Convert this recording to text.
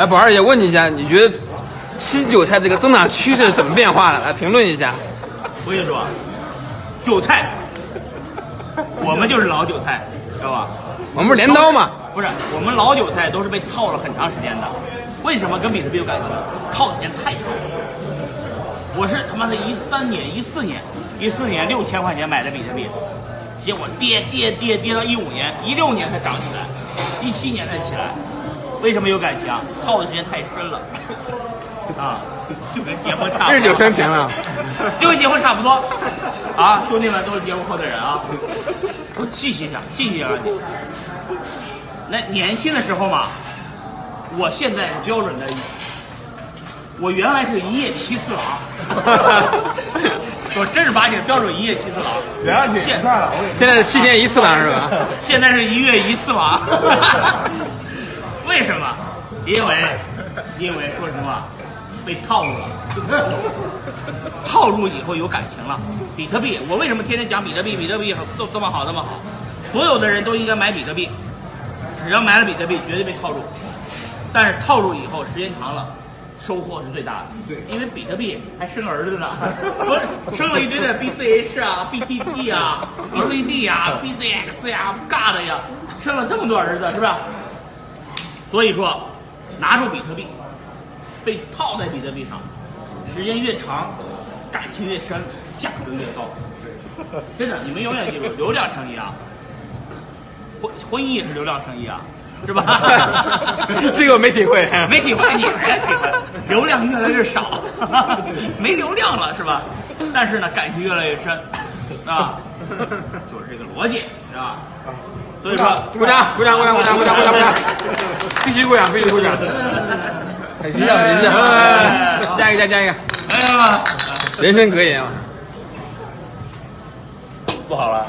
哎，宝二姐问你一下，你觉得新韭菜这个增长趋势怎么变化的？来评论一下。我跟你说，韭菜，我们就是老韭菜，知道吧？我们不是镰刀吗？不是，我们老韭菜都是被套了很长时间的。为什么跟比特币有感情？套的时间太长了。我是他妈的一三年、一四年、一四年六千块钱买的比特币，结果跌跌跌跌到一五年、一六年才涨起来，一七年才起来。为什么有感情啊？套的时间太深了。啊，就跟结婚差不多。日久生情了。就跟结婚差不多。啊，兄弟们都是结婚后的人啊。细细想，细细想。那年轻的时候嘛，我现在是标准的，我原来是一夜七次郎，我正儿八经标准一夜七次郎。了解现在了，我现在是七天一次郎是吧？现在是一月一次郎。为什么？因为，因为说实话，被套路了。套路以后有感情了。比特币，我为什么天天讲比特币？比特币都这么好，这么好，所有的人都应该买比特币。只要买了比特币，绝对被套路。但是套路以后，时间长了，收获是最大的。对因为比特币还生儿子呢，不是生了一堆的 BCH 啊、B T P 啊、BCD 啊、BCX 呀、GAD 呀，生了这么多儿子，是吧？所以说，拿住比特币，被套在比特币上，时间越长，感情越深，价格越高。真的，你们永远记住，流量生意啊，婚婚姻也是流量生意啊，是吧？这个我没体会。没体会，你没体会，流量越来越少，没流量了是吧？但是呢，感情越来越深，啊，就是这个逻辑，是吧？所以说，鼓掌，鼓掌，鼓掌，鼓掌，鼓掌，鼓掌，鼓掌，必须鼓掌，必须鼓掌。很形象，很形象。哎加一个，加加一个，哎呀，人生格言啊。不好了。